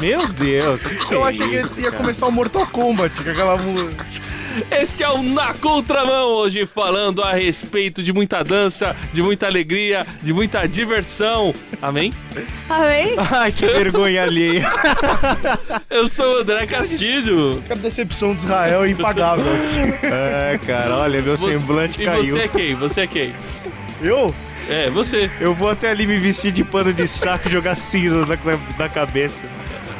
Meu Deus. que Eu é achei que isso, ia cara? começar o Mortal Kombat com aquela música. Este é o Na Contramão, hoje falando a respeito de muita dança, de muita alegria, de muita diversão. Amém? Amém? Ai, que vergonha alheia. Eu sou o André Castilho. A decepção de Israel é impagável. É, cara, olha, meu Você- semblante e caiu. você é quem? Você é quem? Eu? É, você. Eu vou até ali me vestir de pano de saco e jogar cinzas na, na cabeça.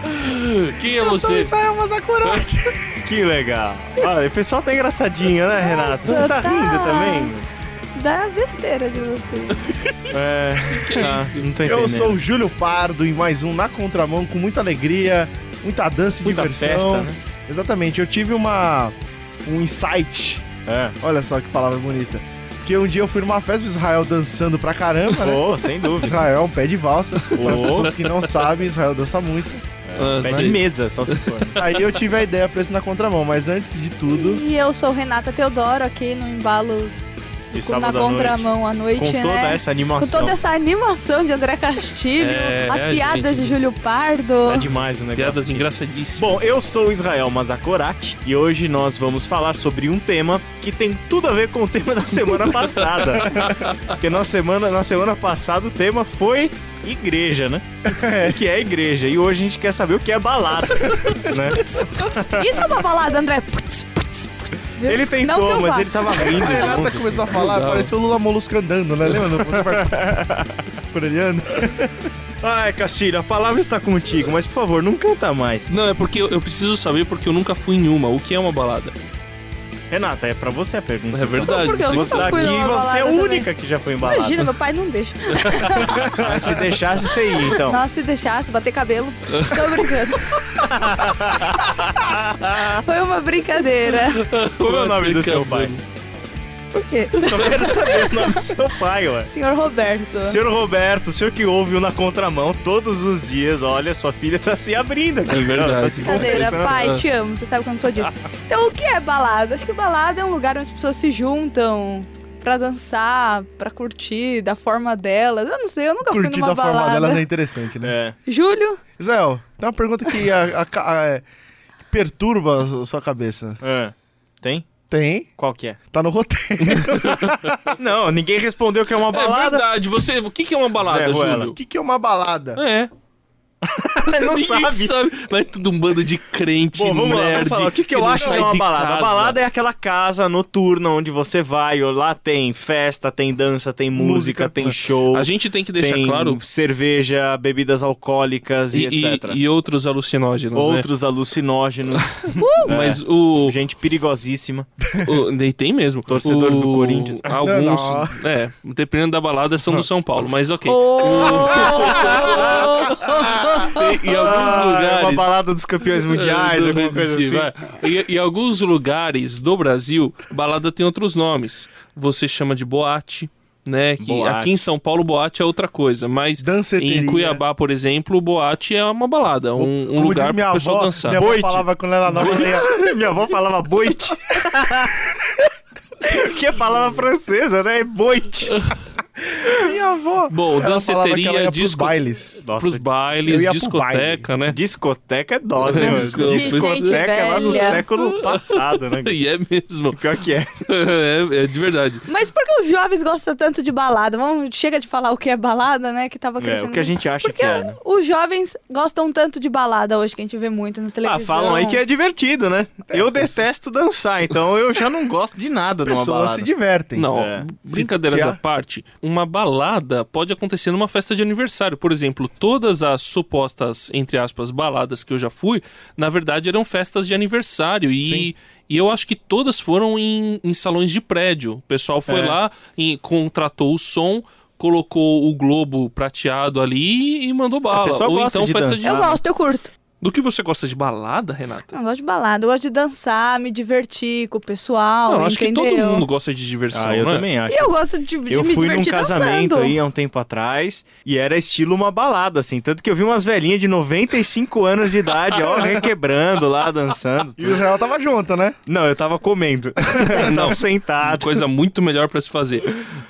Quem é Eu sou você? Israel Mazakurati. Que legal. Olha, o pessoal tá engraçadinho, né, Renato? Você tá tá. rindo também? Da besteira de vocês. É. Que tá, isso? Não tô entendendo. Eu sou o Júlio Pardo e mais um Na Contramão com muita alegria, muita dança e Muita diversão. festa, né? Exatamente, eu tive uma um insight. É. Olha só que palavra bonita. Porque um dia eu fui numa festa do Israel dançando pra caramba, né? Pô, sem dúvida. Israel é um pé de valsa. Para Oh. pessoas que não sabem, Israel dança muito. Ah, Pé de mesa, só se for. Aí eu tive a ideia pra esse na contramão, mas antes de tudo, E eu sou Renata Teodoro aqui no Embalos De na à noite. contramão à noite, Com toda né? essa Com animação. toda essa animação de André Castilho, É, as é, piadas gente. de Júlio Pardo. Tá demais o negócio. Piadas engraçadíssimas. Bom, eu sou o Israel Mazakorati e hoje nós vamos falar sobre um tema que tem tudo a ver com o tema da semana passada. Porque na semana, na semana passada o tema foi igreja, né? que é igreja. E hoje a gente quer saber o que é balada, né? Isso é uma balada, André. Putz, putz, Viu? Ele tentou, mas ele tava rindo. a Renata junto, começou a assim. falar, Legal. pareceu o Lula Molusco andando, né? Lembra? Por ele anda. Ai, Castilho, a palavra está contigo, mas por favor, não canta mais. Não, é porque eu, eu preciso saber porque eu nunca fui em uma. O que é uma balada? Renata, é pra você a pergunta. É verdade. Porque eu você- nunca fui aqui numa você é a balada única que já foi embalada. Imagina, meu pai não deixa. Mas se deixasse, você ia, então. Nossa, se deixasse, bater cabelo. Tô brincando. Foi uma brincadeira. Como é o nome do seu pai? Por quê? Só quero saber o nome do seu pai, ué. Senhor Roberto. Senhor Roberto, o senhor que ouve o na contramão todos os dias, olha, sua filha tá se abrindo. É verdade. Ela Tá se Brincadeira, confessando. pai, te amo, você sabe que eu não sou disso. Então, o que é balada? Acho que balada é um lugar onde as pessoas se juntam pra dançar, pra curtir da forma delas. Eu não sei, eu nunca fui Curtir numa da forma balada. delas é interessante, né? É. Júlio, Israel, tem uma pergunta que a- a a- é, perturba a sua cabeça. é. Tem? Tem, Qual que é? tá no roteiro. Não, ninguém respondeu que é uma É balada. verdade. Você, o que, que é uma balada, Zé Ruela. O Júlio? que, que é uma balada? É. Ele não Ninguém sabe. Vai tudo um bando de crente, Bom, vamos lá, nerd. vamos falar. O que, que eu acho que é uma balada? A casa. balada é aquela casa noturna onde você vai, lá tem festa, tem dança, tem música, Música. tem show, A gente tem que deixar tem claro. cerveja, bebidas alcoólicas e, E, e- etc. e outros alucinógenos, Outros alucinógenos, né? Mas o, gente perigosíssima. o- e tem mesmo. Torcedores O- do Corinthians. Alguns. Não, É, dependendo da balada, são do São Paulo, mas ok. Tem- em alguns Ah, lugares. Uma balada dos campeões mundiais, É, alguma não coisa assim. vai. E, em alguns lugares do Brasil, balada tem outros nomes. Você chama de boate, né? Que Boate. aqui em São Paulo, boate é outra coisa, mas Danceteria. em Cuiabá, por exemplo, boate é uma balada, um, um Como lugar para o pessoal avó, dançar. Minha avó Boite. falava quando ela era nova, Minha avó falava boite. que é palavra francesa, né? É boite. Minha avó. Bom, ela falava que ela danceteria, ia pros disco... bailes. pros Eu bailes, discoteca, né? Discoteca é dose, né? Discoteca é lá do século passado, né? E é mesmo. Pior que é. é, é de verdade. Mas por que os jovens gostam tanto de balada? Vamos, chega de falar o que é balada, né? Que tava É, crescendo. o que a gente acha Porque que é, né? os jovens gostam tanto de balada hoje, que a gente vê muito na Ah, televisão. falam aí que é divertido, né? Eu detesto dançar, então eu já não gosto de nada numa Pessoas balada. se divertem. Não, É. à parte, uma balada pode acontecer numa festa de aniversário. Por exemplo, todas as supostas, entre aspas, baladas que eu já fui, na verdade eram festas de aniversário. E, e eu acho que todas foram em, em salões de prédio. O pessoal foi É. lá e contratou o som. Colocou o globo prateado ali e mandou bala. Ou gosta então de festa dançar. Eu gosto, eu curto. Do que você gosta de balada, Renata? Não, eu gosto de balada, eu gosto de dançar, me divertir com o pessoal, Não, acho que todo entendeu? mundo gosta de diversão, Ah, eu né? também acho. E eu gosto de, de Eu me fui num casamento dançando. aí há um tempo atrás e era estilo uma balada, assim. Tanto que eu vi umas velhinhas de 95 anos de idade, ó, requebrando lá, dançando. E o Israel tava junto, né? Não, eu tava comendo. Não, Uma sentado. coisa muito melhor pra se fazer.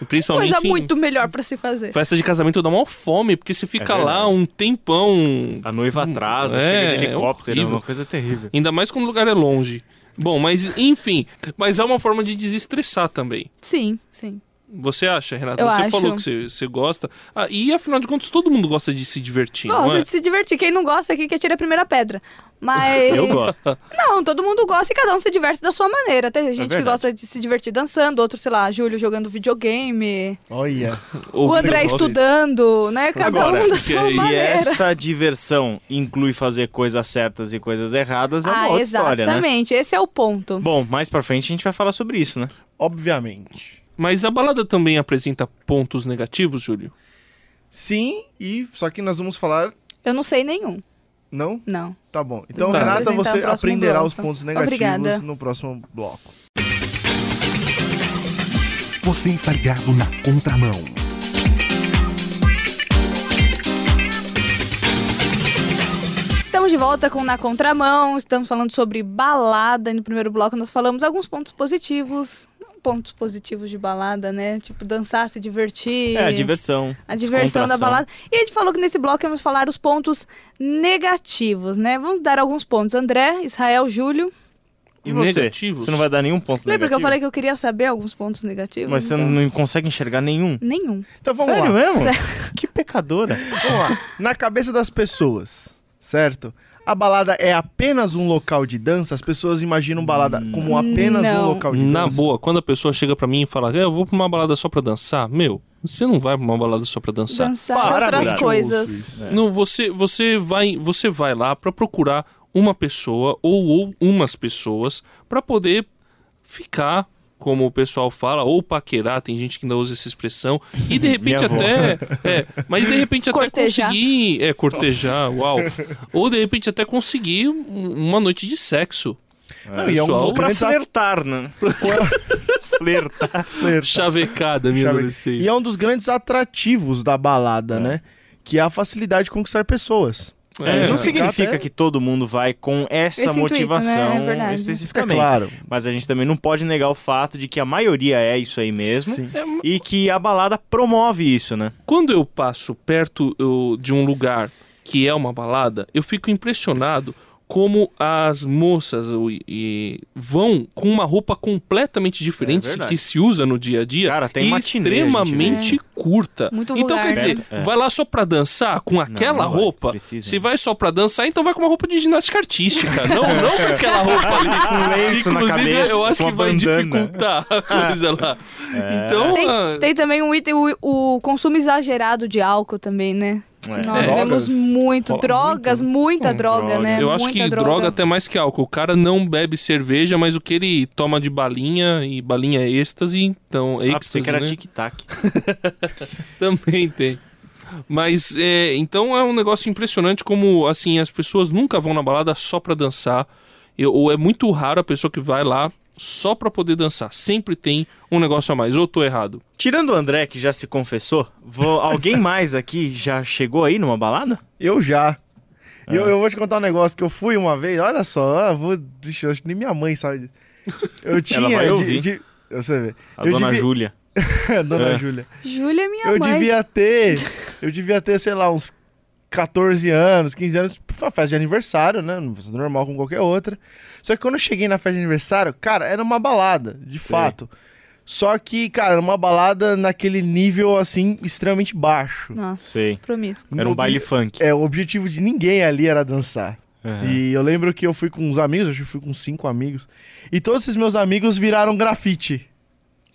Principalmente Coisa em muito melhor pra se fazer. festa de casamento dá maior fome, porque você fica É lá um tempão. A noiva atrasa, É, chega de é helicóptero, é horrível. uma coisa terrível. Ainda mais quando o lugar é longe. Bom, mas enfim. Mas é uma forma de desestressar também. Sim, sim. Você acha, Renata? Eu você acho. falou que você, você gosta. Ah, e afinal de contas, todo mundo gosta de se divertir, Gosta é? de se divertir. Quem não gosta aqui que atira a primeira pedra. Mas. Eu gosto. Não, todo mundo gosta e cada um se diverte da sua maneira. Tem gente que verdade. gosta de se divertir dançando, outro, sei lá, Júlio jogando videogame, Olha. o André estudando, né? Cada Agora, um da se sua Se maneira. essa diversão inclui fazer coisas certas e coisas erradas, é uma ah, outra história, né? exatamente. Esse é o ponto. Bom, mais pra frente a gente vai falar sobre isso, né? Obviamente. Mas a balada também apresenta pontos negativos, Júlio? Sim, e só que nós vamos falar. Eu não sei nenhum. Não? Não. Tá bom. Então, Tá. Renata, você aprenderá bloco. os pontos negativos Obrigada. no próximo bloco. Você está ligado na contramão. Estamos de volta com Na Contramão. Estamos falando sobre balada. E no primeiro bloco nós falamos alguns pontos positivos. Pontos positivos de balada, né? Tipo, dançar, se divertir. É, a diversão. a diversão da balada. E a gente falou que nesse bloco vamos falar os pontos negativos, né? Vamos dar alguns pontos. André, Israel, Júlio. E você? Negativos? Você não vai dar nenhum ponto Lembra que eu negativo? falei que eu queria saber alguns pontos negativos? Mas você Então, não consegue enxergar nenhum? Nenhum. Então vamos Sério lá. mesmo? Que pecadora. Vamos lá. Na cabeça das pessoas, certo? A balada é apenas um local de dança? As pessoas imaginam balada como apenas um Não. local de Na dança? boa, quando a pessoa chega pra mim e fala, "É, eu vou pra uma balada só pra dançar, meu, você não vai pra uma balada só pra dançar. Dançar Para, outras coisas. É. Não, você, você vai, você vai lá pra procurar uma pessoa ou, ou umas pessoas pra poder ficar, como o pessoal fala, ou paquerar, tem gente que ainda usa essa expressão, e de repente até, é, mas de repente até Cortejar. conseguir, é, cortejar, uau, ou de repente até conseguir um- uma noite de sexo. Não, e é um dos Pra at- flertar, né? Flertar. flerta. Chavecada, minha Chave- adolescência. E é um dos grandes atrativos da balada, né? Que é a facilidade de conquistar pessoas. É, não já- significa até- que todo mundo vai com essa Esse intuito, motivação né? É verdade. É especificamente. claro. Mas a gente também não pode negar o fato de que a maioria é isso aí mesmo. Sim. E que a balada promove isso, né? Quando eu passo perto eu, de um lugar que é uma balada, eu fico impressionado como as moças o- e, vão com uma roupa completamente diferente É que se usa no dia a dia Cara, tem e matinê, a gente extremamente curta. Muito então vulgar, quer dizer, né? É. vai lá só pra dançar com aquela não vai, roupa. precisa. Se vai só pra dançar, então vai com uma roupa de ginástica artística, não, não com aquela roupa ali Com lenço na Inclusive, cabeça, eu acho com que vai bandana. dificultar a coisa lá. Então, Tem, ah, tem também um item, o, o consumo exagerado de álcool também, né? É. Nós Drogas. vemos muito, Rola drogas, muita Hum, droga, droga. né? Eu acho Muita que droga. até mais que álcool. O cara não bebe cerveja, mas o que ele toma de balinha, e balinha é êxtase, então Ah, pensei êxtase, que era né? tic-tac. Também tem. Mas, é, então é um negócio impressionante como, assim, as pessoas nunca vão na balada só pra dançar. Eu- ou é muito raro a pessoa que vai lá só pra poder dançar. Sempre tem um negócio a mais. Ou tô errado? Tirando o André, que já se confessou, vou- alguém mais aqui já chegou aí numa balada? Eu já. E Ah. Eu, eu vou te contar um negócio que eu fui uma vez, olha só, ah, vou, deixa, eu acho que nem minha mãe sabe. Eu tinha. vai de- ouvir. de- você vê. A Eu dona devia- Júlia. Dona É. Júlia. Júlia é minha Eu mãe. devia ter. Eu devia ter, sei lá, uns 14 anos, 15 anos. Foi uma festa de aniversário, né? Normal com qualquer outra. Só que quando eu cheguei na festa de aniversário, cara, era uma balada, de fato. Só que, cara, era uma balada naquele nível, assim, extremamente baixo. Nossa, Sei. promíscuo. Era um baile funk. É, o objetivo de ninguém ali era dançar. Uhum. E eu lembro que eu fui com uns amigos, acho que eu fui com cinco amigos. E todos esses meus amigos viraram grafite.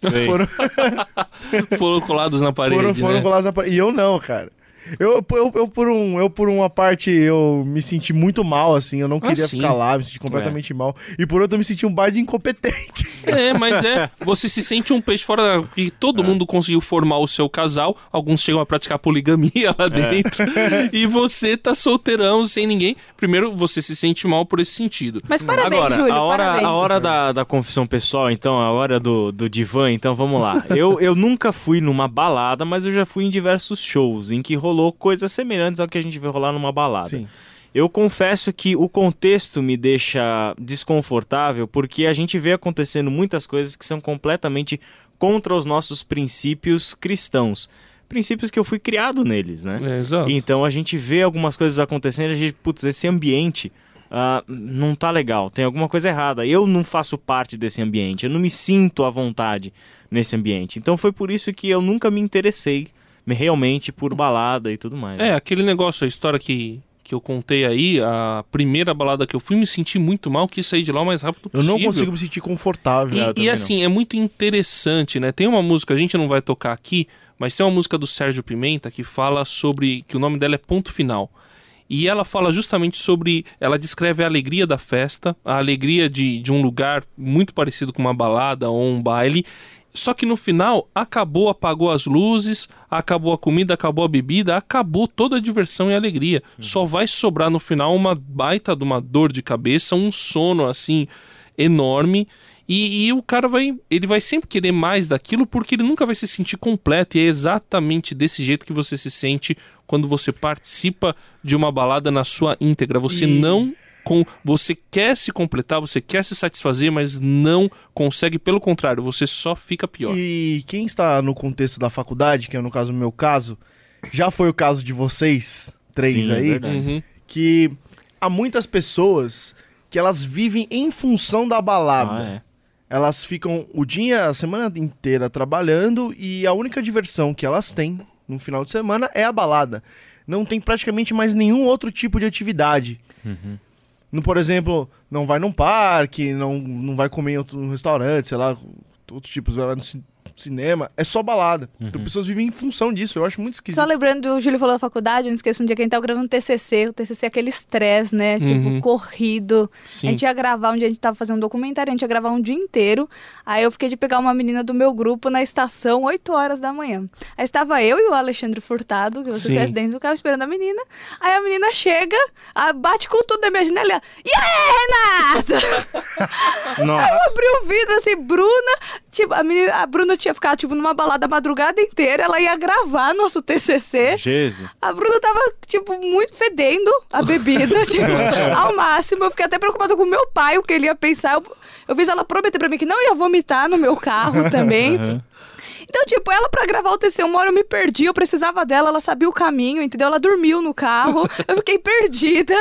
Sei. Foram, Foram colados na parede, foram, foram né? colados na parede. E eu não, cara. Eu, eu, eu, por um, eu, por uma parte, eu me senti muito mal, assim. Eu não queria sim. ficar lá, me senti completamente mal. E por outro, eu me senti um baita incompetente. É, mas é. Você se sente um peixe fora da. Porque todo mundo conseguiu formar o seu casal. Alguns chegam a praticar poligamia lá dentro. E você tá solteirão, sem ninguém. Primeiro, você se sente mal por esse sentido. Mas parabéns, Agora, Júlio, a hora, parabéns. a hora da, da confissão pessoal, então, a hora do, do divã, então vamos lá. Eu, eu nunca fui numa balada, mas eu já fui em diversos shows em que rolou coisas semelhantes ao que a gente vê rolar numa balada. Sim. Eu confesso que o contexto me deixa desconfortável porque a gente vê acontecendo muitas coisas que são completamente contra os nossos princípios cristãos. Princípios que eu fui criado neles, né? É, exato. Então a gente vê algumas coisas acontecendo e a gente, putz, esse ambiente ah, não tá legal, tem alguma coisa errada. Eu não faço parte desse ambiente, eu não me sinto à vontade nesse ambiente. Então foi por isso que eu nunca me interessei realmente por balada e tudo mais. É, aquele negócio, a história que, que eu contei aí, a primeira balada que eu fui, me senti muito mal, quis sair de lá o mais rápido Eu possível. não consigo me sentir confortável. E- eu E, assim, é muito interessante, né? Tem uma música, a gente não vai tocar aqui, mas tem uma música do Sérgio Pimenta que fala sobre. que o nome dela é Ponto Final. E ela fala justamente sobre. Ela descreve a alegria da festa, a alegria de, de um lugar muito parecido com uma balada ou um baile. Só que no final acabou, apagou as luzes, acabou a comida, acabou a bebida, acabou toda a diversão e alegria. Só vai sobrar no final uma baita de uma dor de cabeça, um sono assim enorme. E, e o cara vai, ele vai sempre querer mais daquilo porque ele nunca vai se sentir completo. E é exatamente desse jeito que você se sente quando você participa de uma balada na sua íntegra. Você E- não com, você quer se completar, você quer se satisfazer, mas não consegue. Pelo contrário, você só fica pior. E quem está no contexto da faculdade, que é no caso o meu caso, já foi o caso de vocês, três Sim, é aí. Uhum. que há muitas pessoas que elas vivem em função da balada. Ah, é. Elas ficam o dia, a semana inteira trabalhando e a única diversão que elas têm no final de semana é a balada. Não tem praticamente mais nenhum outro tipo de atividade. No, por exemplo, não vai num parque, não, não vai comer em outro restaurante, sei lá, outros tipos, vai no cinema. É só balada. Então pessoas vivem em função disso. Eu acho muito esquisito. Só lembrando, o Júlio falou da faculdade, eu não esqueço um dia que a gente tava gravando TCC. O TCC é aquele estresse, né? Tipo, Uhum. corrido. Sim. A gente ia gravar, um dia a gente tava fazendo um documentário, a gente ia gravar um dia inteiro. Aí eu fiquei de pegar uma menina do meu grupo na estação, 8 horas da manhã. Aí estava eu e o Alexandre Furtado, que vocês Sim. conhecem dentro do carro, esperando a menina. Aí a menina chega, a- bate com tudo na minha janela. e ela, E aí, Renata? Nossa. Eu abri o vidro assim, Bruna. Tipo, a, menina, a Bruna tinha ficado tipo, numa balada a madrugada inteira. Ela ia gravar nosso TCC. Jesus. A Bruna tava, tipo, muito fedendo a bebida, tipo, ao máximo. Eu fiquei até preocupada com o meu pai, o que ele ia pensar. Eu, eu fiz ela prometer pra mim que não ia vomitar no meu carro também. Aham. Então, tipo, ela pra gravar o TC, uma hora eu me perdi, eu precisava dela, ela sabia o caminho, entendeu? Ela dormiu no carro, eu fiquei perdida.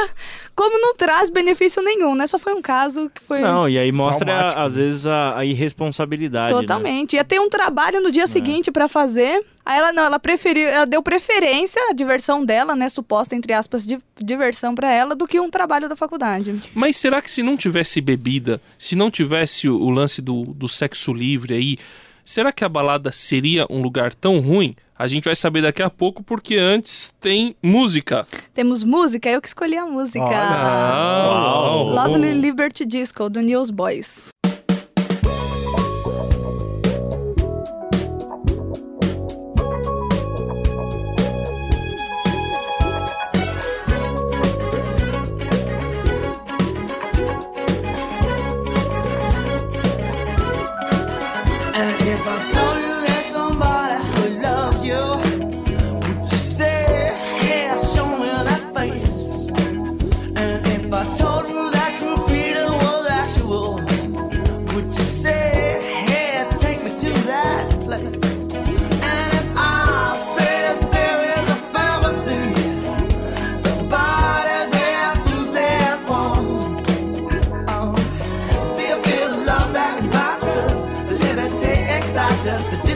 Como não traz benefício nenhum, né? Só foi um caso que foi... Não, e aí mostra, Traumático, às né? vezes, a, a irresponsabilidade. né? Totalmente. Ia ter um trabalho no dia seguinte pra fazer. Aí ela não, ela preferiu, ela deu preferência à diversão dela, né, suposta entre aspas de diversão pra ela do que um trabalho da faculdade. Mas será que se não tivesse bebida, se não tivesse o, o lance do, do sexo livre aí, será que a balada seria um lugar tão ruim? A gente vai saber daqui a pouco, porque antes tem música. Temos música, eu que escolhi a música. Uau! Lovely Liberty Disco do Newsboys. And just a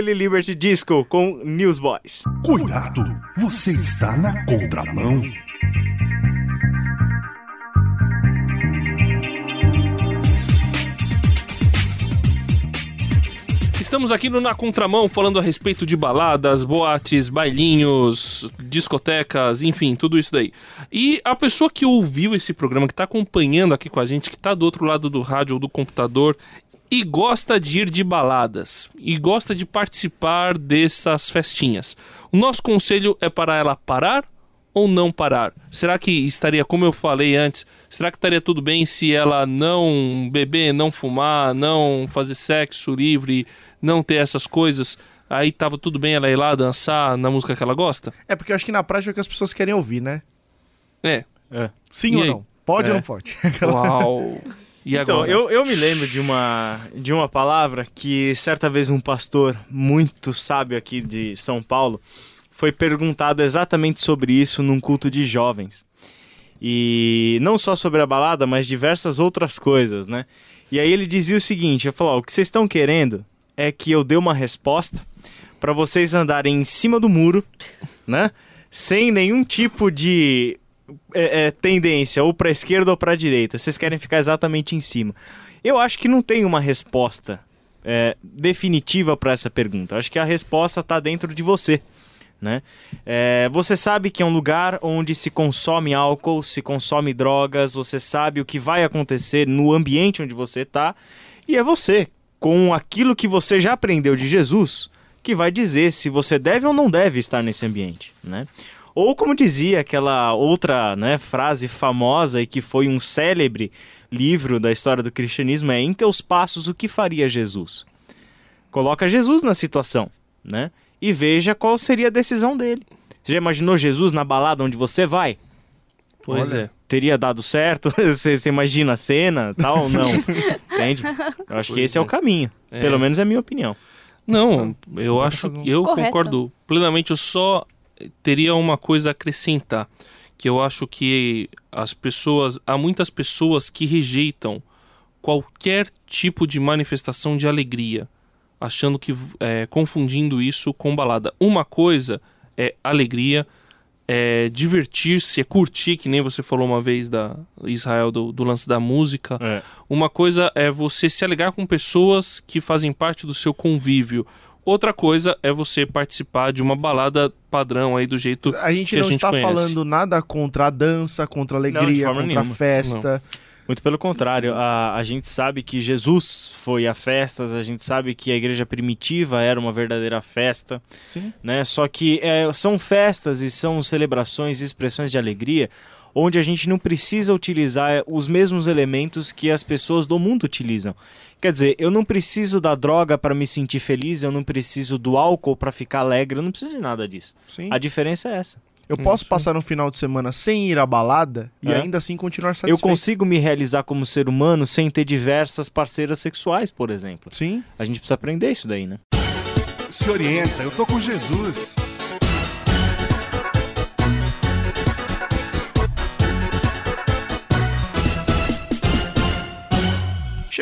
Lovely Liberty Disco com Newsboys. Cuidado, você está na contramão. Estamos aqui no Na Contramão falando a respeito de baladas, boates, bailinhos, discotecas, enfim, tudo isso daí. E a pessoa que ouviu esse programa, que está acompanhando aqui com a gente, que está do outro lado do rádio ou do computador e gosta de ir de baladas e gosta de participar dessas festinhas. O nosso conselho é para ela parar ou não parar? Será que estaria, como eu falei antes, será que estaria tudo bem se ela não beber, não fumar, não fazer sexo livre, não ter essas coisas? Aí tava tudo bem ela ir lá dançar na música que ela gosta? É porque eu acho que na prática é o que as pessoas querem ouvir, né? É. Sim E ou aí? não? Pode É. ou não pode? Uau. E então, agora? eu, eu me lembro de uma, de uma palavra que certa vez um pastor muito sábio aqui de São Paulo foi perguntado exatamente sobre isso num culto de jovens. E não só sobre a balada, mas diversas outras coisas, né? E aí ele dizia o seguinte, ele falou, o que vocês estão querendo é que eu dê uma resposta para vocês andarem em cima do muro, né? Sem nenhum tipo de é, é, tendência ou para esquerda ou para direita. Vocês querem ficar exatamente em cima. Eu acho que não tem uma resposta é, definitiva para essa pergunta. Eu acho que a resposta está dentro de você. Né? É, você sabe que é um lugar onde se consome álcool, se consome drogas, você sabe o que vai acontecer no ambiente onde você está, e é você, com aquilo que você já aprendeu de Jesus, que vai dizer se você deve ou não deve estar nesse ambiente. Né? Ou como dizia aquela outra né, frase famosa e que foi um célebre livro da história do cristianismo, é em teus passos o que faria Jesus? Coloca Jesus na situação, né? E veja qual seria a decisão dele. Você já imaginou Jesus na balada onde você vai? Pois Olha. é. Teria dado certo? Você, você imagina a cena, tal ou não? Entende? Eu acho que Pois esse é. o é. caminho. É. Pelo menos é a minha opinião. Não, eu Pode acho que eu Correto. concordo plenamente. Eu só teria uma coisa a acrescentar, que eu acho que as pessoas, há muitas pessoas que rejeitam qualquer tipo de manifestação de alegria, achando que é, confundindo isso com balada. Uma coisa é alegria, é divertir-se, é curtir, que nem você falou uma vez da Israel do, do lance da música. É. Uma coisa é você se alegar com pessoas que fazem parte do seu convívio. Outra coisa é você participar de uma balada padrão aí do jeito A gente que a não gente está conhece. falando nada contra a dança, contra a Não, alegria, forma contra a nenhuma. festa. Muito pelo contrário, a, a gente sabe que Jesus foi a festas, a gente sabe que a igreja primitiva era uma verdadeira festa, Sim. né? Só que é, são festas e são celebrações e expressões de alegria onde a gente não precisa utilizar os mesmos elementos que as pessoas do mundo utilizam. Quer dizer, eu não preciso da droga para me sentir feliz, eu não preciso do álcool para ficar alegre, eu não preciso de nada disso. Sim. A diferença é essa. Eu posso passar um final de semana sem ir à balada e É. ainda assim continuar Eu satisfeito. consigo me realizar como ser humano sem ter diversas parceiras sexuais, por exemplo. Sim. A gente precisa aprender isso daí, né? Se orienta, eu tô com Jesus.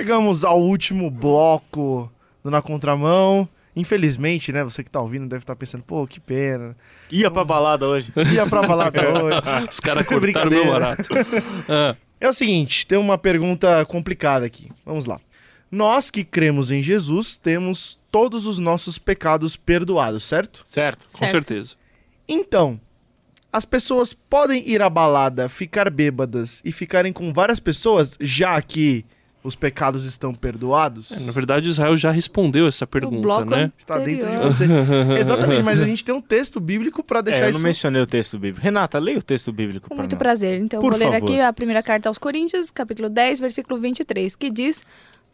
Chegamos ao último bloco do Na Contramão. Infelizmente, né? Você que tá ouvindo deve estar pensando, pô, que pena. Ia pra balada hoje. Ia pra balada hoje. Os caras cortaram meu barato. Ah, É o seguinte, tem uma pergunta complicada aqui. Vamos lá. Nós que cremos em Jesus temos todos os nossos pecados perdoados, certo? Certo? com Certo. certeza. Então, as pessoas podem ir à balada, ficar bêbadas e ficarem com várias pessoas, já que os pecados estão perdoados? É, na verdade, Israel já respondeu essa o pergunta, bloco né? Está dentro de você. Exatamente, mas a gente tem um texto bíblico pra deixar É, eu isso. não mencionei o texto bíblico. Renata, leia o texto bíblico Com pra muito nós. prazer. Então, Por vou ler favor. aqui a primeira carta aos Coríntios, capítulo 10, versículo 23, que diz: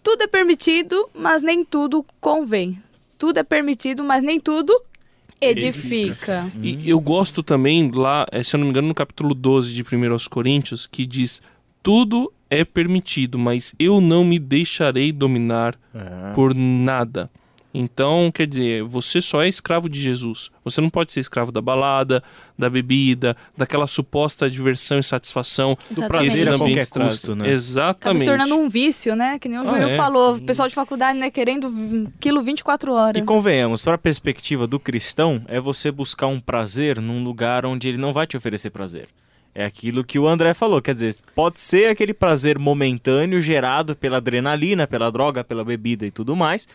Tudo é permitido, mas nem tudo convém. Tudo é permitido, mas nem tudo edifica. E eu gosto também lá, eh, se eu não me engano, no capítulo 12 de 1 aos Coríntios, que diz: Tudo é permitido, mas eu não me deixarei dominar É. por nada. Então, quer dizer, você só é escravo de Jesus. Você não pode ser escravo da balada, da bebida, daquela suposta diversão e satisfação Do que prazer a qualquer trazem. custo, né? Acaba Exatamente. se tornando um vício, né? Que nem o Ah, Júlio é, falou. sim. O pessoal de faculdade, né, querendo quilo 24 horas. E convenhamos, para a perspectiva do cristão, é você buscar um prazer num lugar onde ele não vai te oferecer prazer. É aquilo que o André falou, quer dizer, pode ser aquele prazer momentâneo gerado pela adrenalina, pela droga, pela bebida e tudo mais,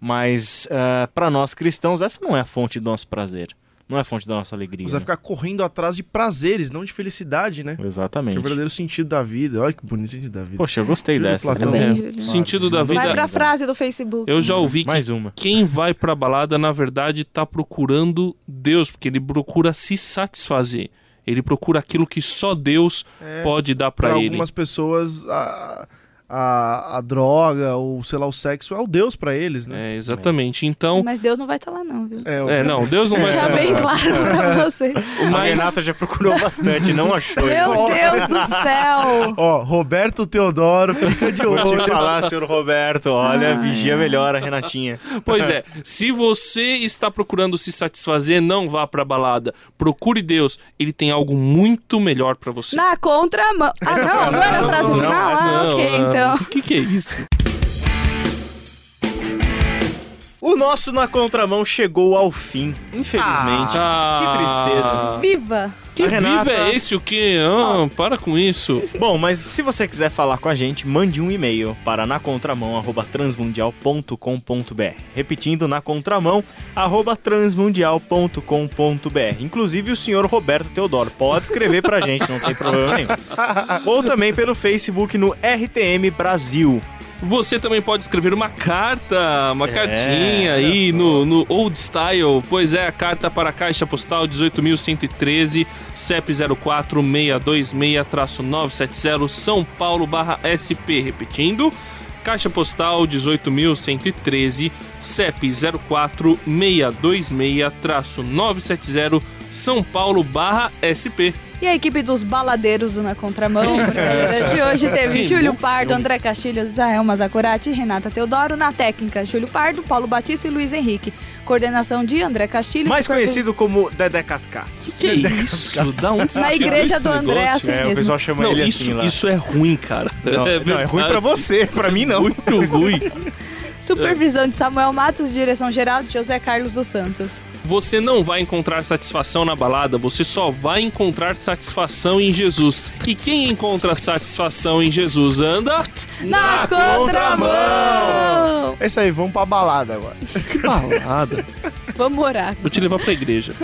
mas para nós cristãos essa não é a fonte do nosso prazer, não é a fonte da nossa alegria. Você vai né? ficar correndo atrás de prazeres, não de felicidade, né? Que Exatamente. é o verdadeiro sentido da vida. Olha que bonito sentido da vida. Poxa, eu gostei Júlio dessa. Platão. né? É, Júlio. sentido da Vai vida. pra frase do Facebook. Eu já ouvi que Mais uma. quem vai pra balada, na verdade, tá procurando Deus, porque ele procura se satisfazer. Ele procura aquilo que só Deus É, pode dar Pra ele. algumas pessoas, a, a, a droga, ou sei lá, o sexo é o Deus pra eles, né? É, exatamente. Então, Mas Deus não vai estar lá, não, viu? É, é, não, Deus não vai. Deixar bem claro pra você. A Mas- Renata já procurou bastante, não achou. Meu Deus do céu! Ó, Roberto Teodoro, fica de Vou te olho. falar, senhor Roberto, olha, Ai. vigia melhor a Renatinha. Pois é, se você está procurando se satisfazer, não vá pra balada. Procure Deus, ele tem algo muito melhor pra você. Na contramão. Ah, não, não era a frase Não, final? essa Ah, não, ok, ah, então. O que, que é isso? O nosso Na Contramão chegou ao fim, infelizmente. Ah. Que tristeza. Viva! Que A Renata- viva é esse o quê? Ah, para com isso. Bom, mas se você quiser falar com a gente, mande um e-mail para nacontramão@transmundial.com.br. Repetindo, nacontramão@transmundial.com.br. Inclusive o senhor Roberto Teodoro pode escrever pra gente, não tem problema nenhum. Ou também pelo Facebook no RTM Brasil. Você também pode escrever uma carta, uma É, cartinha aí no, no Old Style. Pois é, a carta para a Caixa Postal 18.113, CEP 04626-970, São Paulo barra SP. Repetindo, Caixa Postal 18.113, CEP 04626-970, São Paulo barra SP. E a equipe dos baladeiros do Na Contramão, de hoje teve Júlio Pardo. André Castilhos, Israel Mazacurati e Renata Teodoro. Na técnica, Júlio Pardo, Paulo Batista e Luiz Henrique. Coordenação de André Castilho. Mais conhecido como Dedé Cascas. Que isso? Da onde você Na igreja do André, negócio? assim É, o mesmo. pessoal chama Não, ele isso, assim lá. isso é ruim, cara. Não, não, é ruim pra verdade. você, pra mim não. Muito ruim. Supervisão de Samuel Matos, direção geral de José Carlos dos Santos. Você não vai encontrar satisfação na balada, você só vai encontrar satisfação em Jesus. E quem encontra satisfação em Jesus anda Na, contramão! É isso aí, vamos pra balada agora. que balada. Vamos orar. Vou te levar pra igreja.